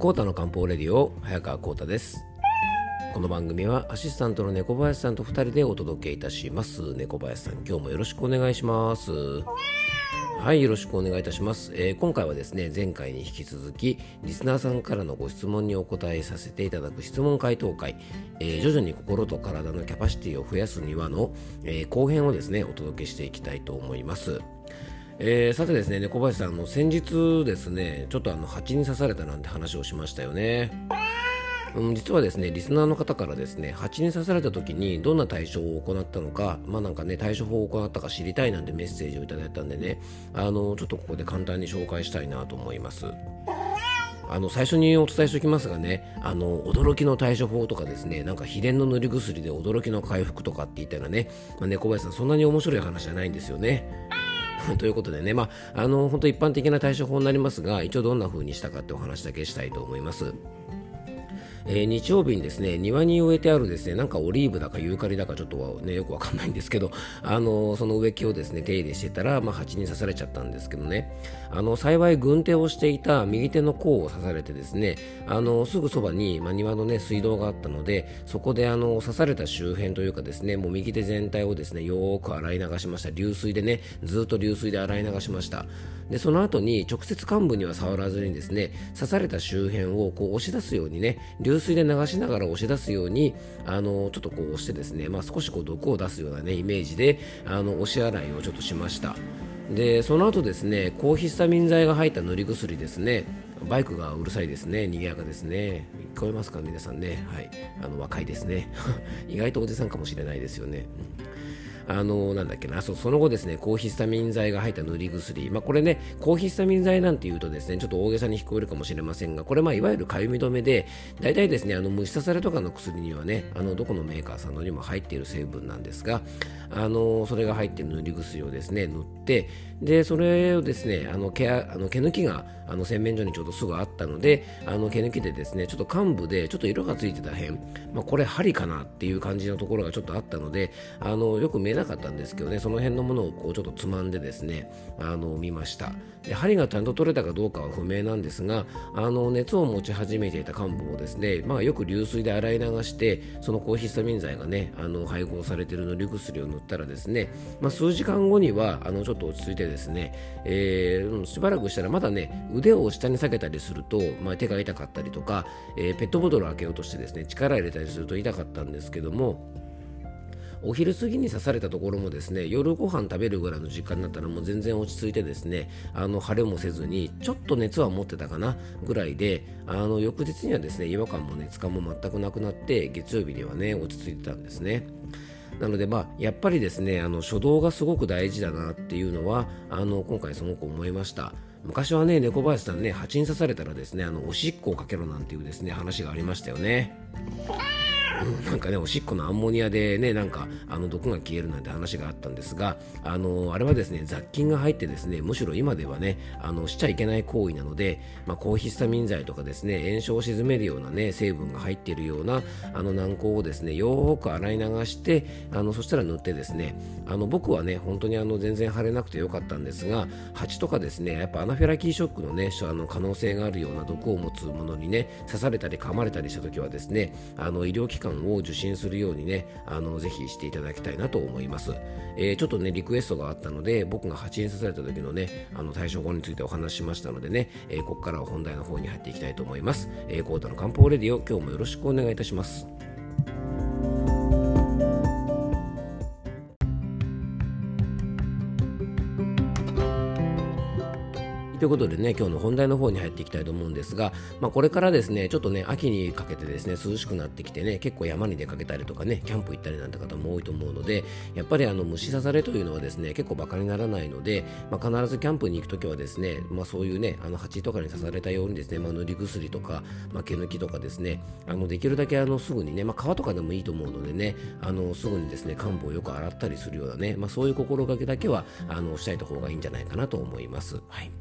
コータの漢方レディオ早川コータです。この番組はアシスタントの猫林さんと2人でお届けいたします。猫林さん今日もよろしくお願いします。はいよろしくお願いいたします、えー、今回はですね前回に引き続きリスナーさんからのご質問にお答えさせていただく質問回答会、えー、徐々に心と体のキャパシティを増やすにはの、えー、後編をですねお届けしていきたいと思います。えー、さてですね、猫林さん、の先日ですね、ちょっとあの蜂に刺されたなんて話をしましたよね。うん、実はですね、リスナーの方からですね、蜂に刺された時にどんな対処を行ったのか、まあなんかね、対処法を行ったか知りたいなんてメッセージをいただいたんでね、あの、ちょっとここで簡単に紹介したいなと思います。あの最初にお伝えしておきますがねあの驚きの対処法とかですねなんか秘伝の塗り薬で驚きの回復とかって言ったらね、まあ、猫林さんそんなに面白い話じゃないんですよね。ということでね、まあ、あの本当一般的な対処法になりますが一応どんな風にしたかってお話だけしたいと思います。えー、日曜日にですね庭に植えてあるですねなんかオリーブだかユーカリだかちょっとねよくわかんないんですけどあのその植木をですね手入れしてたら、まあ、蜂に刺されちゃったんですけどね。あの幸い軍手をしていた右手の甲を刺されてですねあのすぐそばに、まあ、庭のね水道があったのでそこであの刺された周辺というかですねもう右手全体をですねよーく洗い流しました。流水でねずっと流水で洗い流しました。でその後に直接患部には触らずにですね刺された周辺をこう押し出すようにね流水で流しながら押し出すようにあのちょっとこう押してですね、まあ、少しこう毒を出すようなねイメージであの押し洗いをちょっとしました。でその後ですね抗ヒスタミン剤が入った塗り薬ですねバイクがうるさいですね賑やかですね。聞こえますか？皆さんね。はい。あの若いですね。意外とおじさんかもしれないですよね、うんあのなんだっけな。そその後ですね抗ヒスタミン剤が入った塗り薬、まあ、これね抗ヒスタミン剤なんていうとですねちょっと大げさに聞こえるかもしれませんがこれまあいわゆるかゆみ止めで大体ですねあの虫刺されとかの薬にはねあのどこのメーカーさんのにも入っている成分なんですがあのそれが入っている塗り薬をですね塗ってでそれをですねあの毛あの毛抜きがあの洗面所にちょうどすぐあったのであの毛抜きでですねちょっと幹部でちょっと色がついてた辺、まあ、これ針かなっていう感じのところがちょっとあったのであのよく見えなかったんですけどねその辺のものをこうちょっとつまんでですねあの見ました。で針がちゃんと取れたかどうかは不明なんですがあの熱を持ち始めていた幹部をですね、まあ、よく流水で洗い流してその抗ヒスタミン剤がねあの配合されている塗り薬を塗ったらですね、まあ、数時間後にはあのちょっと落ち着いてですね、えー、しばらくしたらまだね腕を下に下げたりすると、まあ、手が痛かったりとか、えー、ペットボトルを開けようとしてですね力入れたりすると痛かったんですけどもお昼過ぎに刺されたところもですね夜ご飯食べるぐらいの時間になったらもう全然落ち着いてですねあの腫れもせずにちょっと熱は持ってたかなぐらいであの翌日にはですね違和感も熱感も全くなくなって月曜日にはね落ち着いてたんですね。なので、まあ、やっぱりですねあの初動がすごく大事だなっていうのはあの今回すごく思いました。昔はね猫林さんね蜂に刺されたらですねあのおしっこをかけろなんていうですね話がありましたよね。なんかねおしっこのアンモニアでねなんかあの毒が消えるなんて話があったんですがあのあれはですね雑菌が入ってですねむしろ今ではねあのしちゃいけない行為なので、まあ、抗ヒスタミン剤とかですね炎症を鎮めるようなね成分が入っているようなあの軟膏をですねよーく洗い流してあのそしたら塗ってですねあの僕はね本当にあの全然腫れなくてよかったんですが蜂とかですねやっぱアナフィラキーショックのねあの可能性があるような毒を持つものにね刺されたり噛まれたりした時はですねあの医療機関を受診するようにねあのぜひしていただきたいなと思います、えー、ちょっとねリクエストがあったので僕が蜂に刺された時のねあの対処法についてお話ししましたのでね、えー、ここからは本題の方に入っていきたいと思います、えー、コータの漢方レディオ今日もよろしくお願いいたします。ということでね、今日の本題の方に入っていきたいと思うんですが、まあ、これからですね、ちょっとね、秋にかけてですね、涼しくなってきてね、結構山に出かけたりとかね、キャンプ行ったりなんて方も多いと思うので、やっぱりあの虫刺されというのはですね、結構バカにならないので、まあ、必ずキャンプに行くときはですね、まあ、そういうね、あの蜂とかに刺されたようにですね、まあ、塗り薬とか、まあ、毛抜きとかですね、あのできるだけあのすぐにね、まあ、皮とかでもいいと思うのでね、あのすぐにですね、患部をよく洗ったりするようなね、まあ、そういう心がけだけはあのしといた方がいいんじゃないかなと思います。はい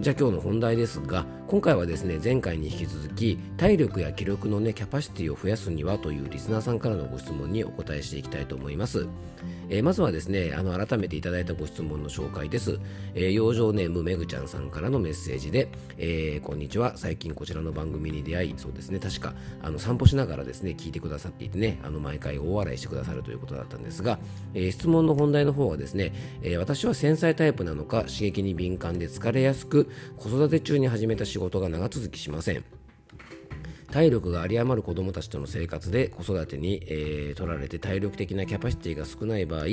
じゃあ今日の本題ですが今回はですね前回に引き続き体力や気力のねキャパシティを増やすにはというリスナーさんからのご質問にお答えしていきたいと思います、えー、まずはですねあの改めていただいたご質問の紹介です、えー、養生ネームめぐちゃんさんからのメッセージで、えー、こんにちは。最近こちらの番組に出会いそうですね確かあの散歩しながらですね聞いてくださっていてねあの毎回大笑いしてくださるということだったんですが、えー、質問の本題の方はですね、え、私は繊細タイプなのか刺激に敏感で疲れやすく子育て中に始めた仕事が長続きしません。体力が有り余る子どもたちとの生活で子育てに、えー、取られて体力的なキャパシティが少ない場合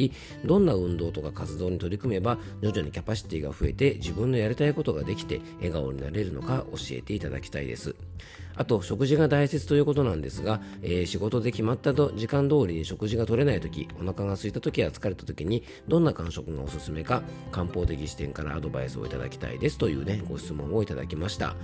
どんな運動とか活動に取り組めば徐々にキャパシティが増えて自分のやりたいことができて笑顔になれるのか教えていただきたいです。あと食事が大切ということなんですが、えー、仕事で決まった時間通りに食事が取れない時お腹が空いた時や疲れた時にどんな感触がおすすめか漢方的視点からアドバイスをいただきたいですというねご質問をいただきました、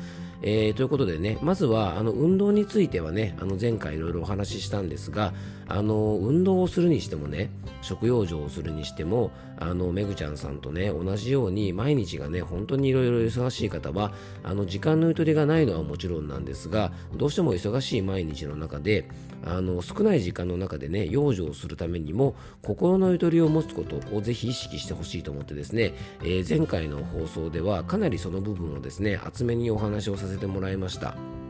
えー、ということでねまずはあの運動についてはねあの前回いろいろお話ししたんですがあの運動をするにしてもね食用生をするにしてもあのめぐちゃんさんとね同じように毎日がね本当にいろいろ忙しい方はあの時間のゆとりがないのはもちろんなんですがどうしても忙しい毎日の中であの少ない時間の中でね養生をするためにも心のゆとりを持つことをぜひ意識してほしいと思ってですね、えー、前回の放送ではかなりその部分をですね厚めにお話をさせてもらいました。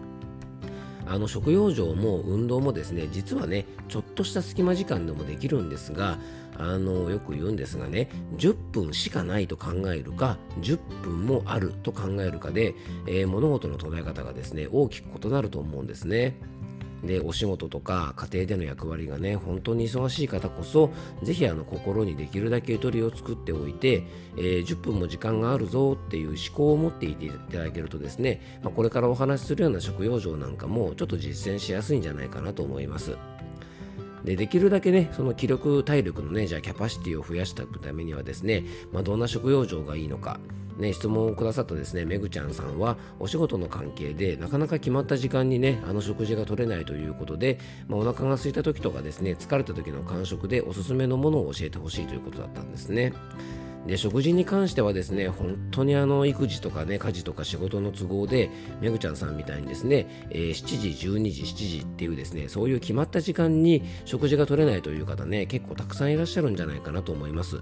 あの食用場も運動もですね実はねちょっとした隙間時間でもできるんですがあのよく言うんですがね10分しかないと考えるか10分もあると考えるかで、えー、物事の捉え方がですね大きく異なると思うんですね。でお仕事とか家庭での役割がね本当に忙しい方こそ是非あの心にできるだけゆとりを作っておいて、えー、10分も時間があるぞっていう思考を持っていていただけるとですね、まあ、これからお話しするような食用場なんかもちょっと実践しやすいんじゃないかなと思います。でできるだけねその気力体力のねじゃあキャパシティを増やしていくためにはですね、まあ、どんな食用場がいいのかね、質問をくださったですねめぐちゃんさんはお仕事の関係でなかなか決まった時間にねあの食事が取れないということで、まあ、お腹が空いた時とかですね疲れた時の感触でおすすめのものを教えてほしいということだったんですね。で食事に関してはですね本当にあの育児とかね家事とか仕事の都合でめぐちゃんさんみたいにですね、えー、7時12時7時っていうですねそういう決まった時間に食事が取れないという方ね結構たくさんいらっしゃるんじゃないかなと思います。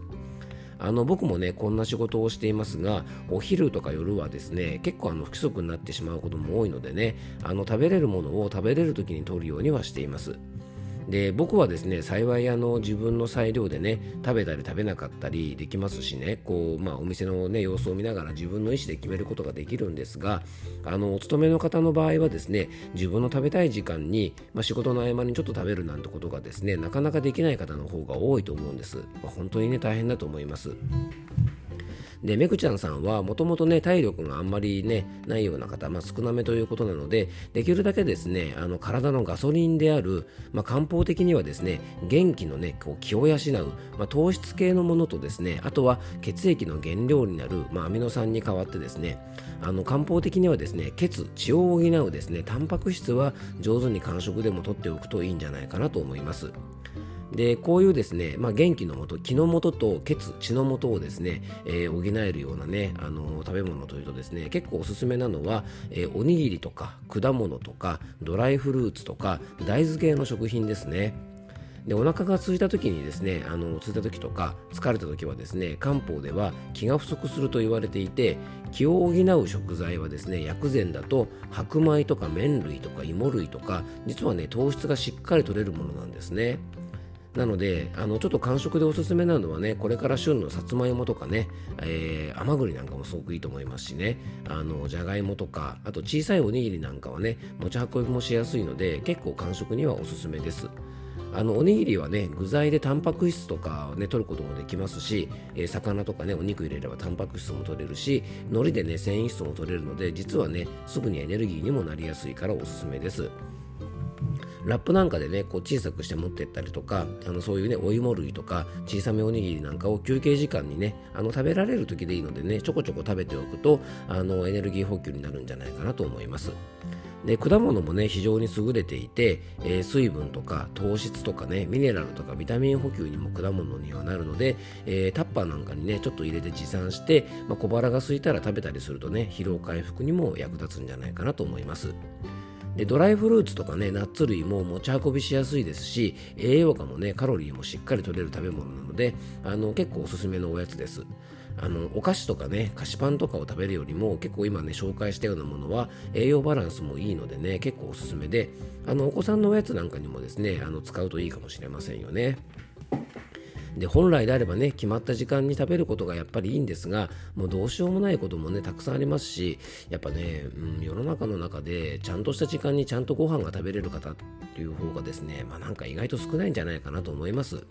あの僕もねこんな仕事をしていますがお昼とか夜はですね結構あの不規則になってしまうことも多いのでねあの食べれるものを食べれる時に取るようにはしています。で僕はですね幸いあの自分の裁量でね食べたり食べなかったりできますしねこう、まあ、お店の、ね、様子を見ながら自分の意思で決めることができるんですがあのお勤めの方の場合はですね自分の食べたい時間に、まあ、仕事の合間にちょっと食べるなんてことがですねなかなかできない方の方が多いと思うんです、まあ、本当にね大変だと思います。でめぐちゃんさんはもともとね体力があんまりねないような方、まあ、少なめということなのでできるだけですねあの体のガソリンである、まあ、漢方的にはですね元気のねこう気を養う、まあ、糖質系のものとですねあとは血液の原料になる、まあ、アミノ酸に代わってですねあの漢方的にはですね血血を補うですねタンパク質は上手に間食でも取っておくといいんじゃないかなと思います。でこういうですね、まあ、元気のもと気のもとと血血のもとをですね、えー、補えるようなねあの食べ物というとですね結構おすすめなのは、えー、おにぎりとか果物とかドライフルーツとか大豆系の食品ですねでお腹が空いた時にですねあの空いた時とか疲れた時はですね漢方では気が不足すると言われていて気を補う食材はですね薬膳だと白米とか麺類とか芋類とか実はね糖質がしっかり取れるものなんですね。なのであのちょっと感触でおすすめなのはねこれから旬のさつまいもとかね、えー、甘栗なんかもすごくいいと思いますしね。あのじゃがいもとかあと小さいおにぎりなんかはね持ち運びもしやすいので結構感触にはおすすめです。あのおにぎりはね具材でタンパク質とかね取ることもできますし、えー、魚とかねお肉入れればタンパク質も取れるし海苔でね繊維質も取れるので実はねすぐにエネルギーにもなりやすいからおすすめです。ラップなんかでねこう小さくして持ってったりとかあのそういうねお芋類とか小さめおにぎりなんかを休憩時間にねあの食べられる時でいいのでねちょこちょこ食べておくとあのエネルギー補給になるんじゃないかなと思います。で果物もね非常に優れていて、えー、水分とか糖質とかねミネラルとかビタミン補給にも果物にはなるので、えー、タッパーなんかにねちょっと入れて持参して、まあ、小腹が空いたら食べたりするとね疲労回復にも役立つんじゃないかなと思いますでドライフルーツとかねナッツ類も持ち運びしやすいですし栄養価もねカロリーもしっかり取れる食べ物なのであの結構おすすめのおやつですあのお菓子とかね菓子パンとかを食べるよりも結構今ね紹介したようなものは栄養バランスもいいのでね結構おすすめであのお子さんのおやつなんかにもですねあの使うといいかもしれませんよね。で本来であればね決まった時間に食べることがやっぱりいいんですがもうどうしようもないこともねたくさんありますしやっぱね、うん、世の中の中でちゃんとした時間にちゃんとご飯が食べれる方っていう方がですねまあなんか意外と少ないんじゃないかなと思います。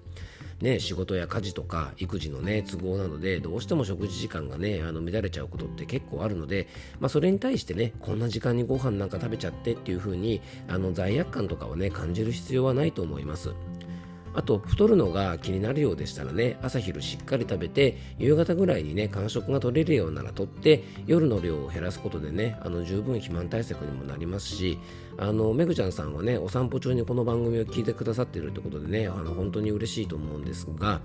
ね、仕事や家事とか育児の、ね、都合なのでどうしても食事時間が、ね、あの乱れちゃうことって結構あるので、まあ、それに対してねこんな時間にご飯なんか食べちゃってっていう風にあに罪悪感とかを、ね、感じる必要はないと思います。あと太るのが気になるようでしたらね朝昼しっかり食べて夕方ぐらいにね間食が取れるようなら取って夜の量を減らすことでねあの十分肥満対策にもなりますしあのめぐちゃんさんはねお散歩中にこの番組を聞いてくださっているということでねあの本当に嬉しいと思うんですが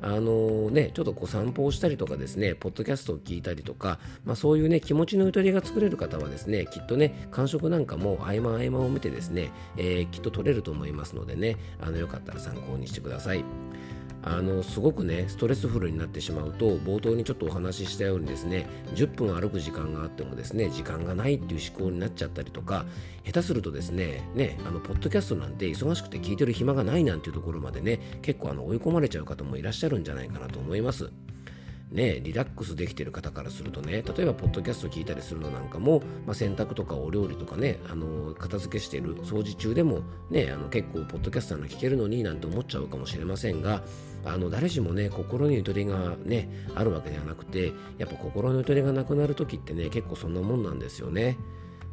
あのね、ちょっとこう散歩をしたりとかですね、ポッドキャストを聞いたりとか、まあ、そういうね、気持ちのゆとりが作れる方はですね、きっとね、感触なんかも合間合間を見てですね、えー、きっと取れると思いますのでね、あのよかったら参考にしてください。あのすごくねストレスフルになってしまうと冒頭にちょっとお話ししたようにですね10分歩く時間があってもですね時間がないっていう思考になっちゃったりとか下手するとですねねあのポッドキャストなんて忙しくて聞いてる暇がないなんていうところまでね結構あの追い込まれちゃう方もいらっしゃるんじゃないかなと思います。ね、リラックスできてる方からするとね例えばポッドキャスト聞いたりするのなんかも、まあ、洗濯とかお料理とかねあの片付けしてる掃除中でも、ね、あの結構ポッドキャストなら聞けるのになんて思っちゃうかもしれませんがあの誰しもね心にゆとりがねあるわけではなくてやっぱ心のゆとりがなくなる時ってね結構そんなもんなんですよね。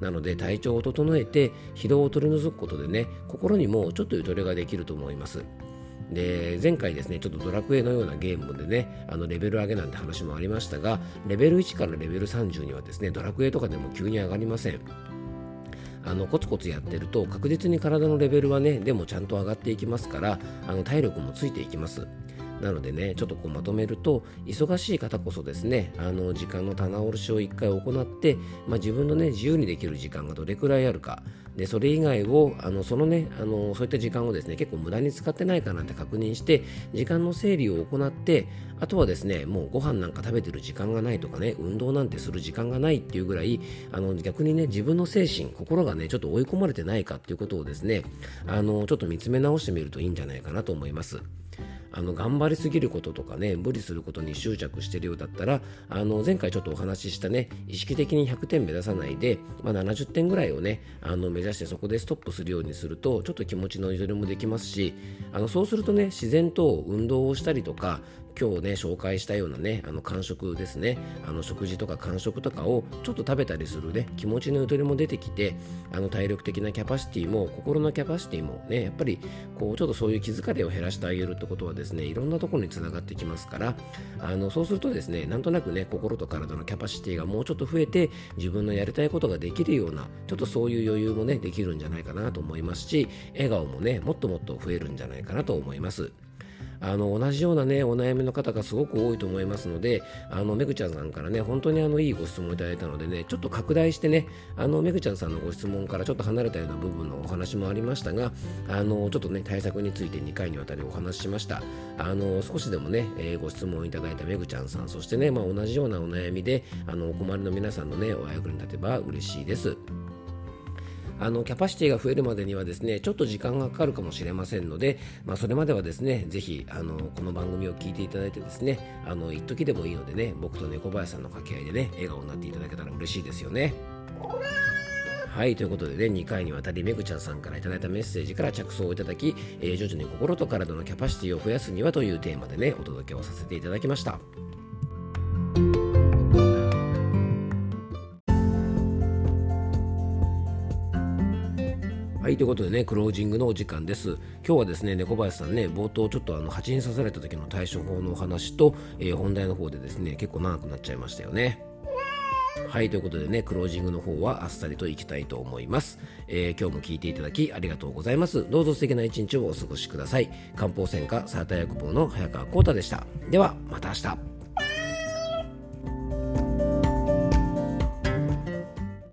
なので体調を整えて疲労を取り除くことでね心にもちょっとゆとりができると思います。で前回ですねちょっとドラクエのようなゲームでねあのレベル上げなんて話もありましたがレベル1からレベル30にはですねドラクエとかでも急に上がりません。あのコツコツやってると確実に体のレベルはねでもちゃんと上がっていきますからあの体力もついていきます。なのでねちょっとこうまとめると忙しい方こそですねあの時間の棚卸しを1回行って、まあ、自分のね自由にできる時間がどれくらいあるかでそれ以外をあのそのねあのそういった時間をですね結構無駄に使ってないかなって確認して時間の整理を行ってあとはですねもうご飯なんか食べてる時間がないとかね運動なんてする時間がないっていうぐらいあの逆にね自分の精神心がねちょっと追い込まれてないかっていうことをですねあのちょっと見つめ直してみるといいんじゃないかなと思います。あの頑張りすぎることとかね無理することに執着してるようだったらあの前回ちょっとお話ししたね意識的に100点目指さないで、まあ、70点ぐらいをねあの目指してそこでストップするようにするとちょっと気持ちのゆとりもできますしあのそうするとね自然と運動をしたりとか今日ね紹介したようなねあの間食ですねあの食事とか間食とかをちょっと食べたりするね気持ちのゆとりも出てきてあの体力的なキャパシティも心のキャパシティもねやっぱりこうちょっとそういう気疲れを減らしてあげるってことはですねいろんなところにつながってきますからあのそうするとですねなんとなくね心と体のキャパシティがもうちょっと増えて自分のやりたいことができるようなちょっとそういう余裕もねできるんじゃないかなと思いますし笑顔もねもっともっと増えるんじゃないかなと思います。あの同じようなねお悩みの方がすごく多いと思いますのであのめぐちゃんさんからね本当にあのいいご質問をいただいたのでねちょっと拡大してねあのめぐちゃんさんのご質問からちょっと離れたような部分のお話もありましたがあのちょっとね対策について2回にわたりお話ししましたあの少しでもね、えー、ご質問いただいためぐちゃんさんそしてね、まあ、同じようなお悩みであのお困りの皆さんのねお役に立てば嬉しいです。あのキャパシティが増えるまでにはですねちょっと時間がかかるかもしれませんので、まあ、それまではですねぜひあのこの番組を聞いていただいてですねあの一時でもいいのでね僕と猫林さんの掛け合いでね笑顔になっていただけたら嬉しいですよね。はい、ということでね、2回にわたりめぐちゃんさんから頂いたメッセージから着想をいただき、えー、徐々に心と体のキャパシティを増やすにはというテーマでね、お届けをさせていただきました。はい、ということでね、クロージングのお時間です。今日はですね、猫林さんね、冒頭ちょっとあの蜂に刺された時の対処法のお話と、えー、本題の方でですね、結構長くなっちゃいましたよね。はいということでねクロージングの方はあっさりといきたいと思います、えー、今日も聞いていただきありがとうございます。どうぞ素敵な一日をお過ごしください。漢方専科サーター薬房の早川浩太でした。ではまた明日。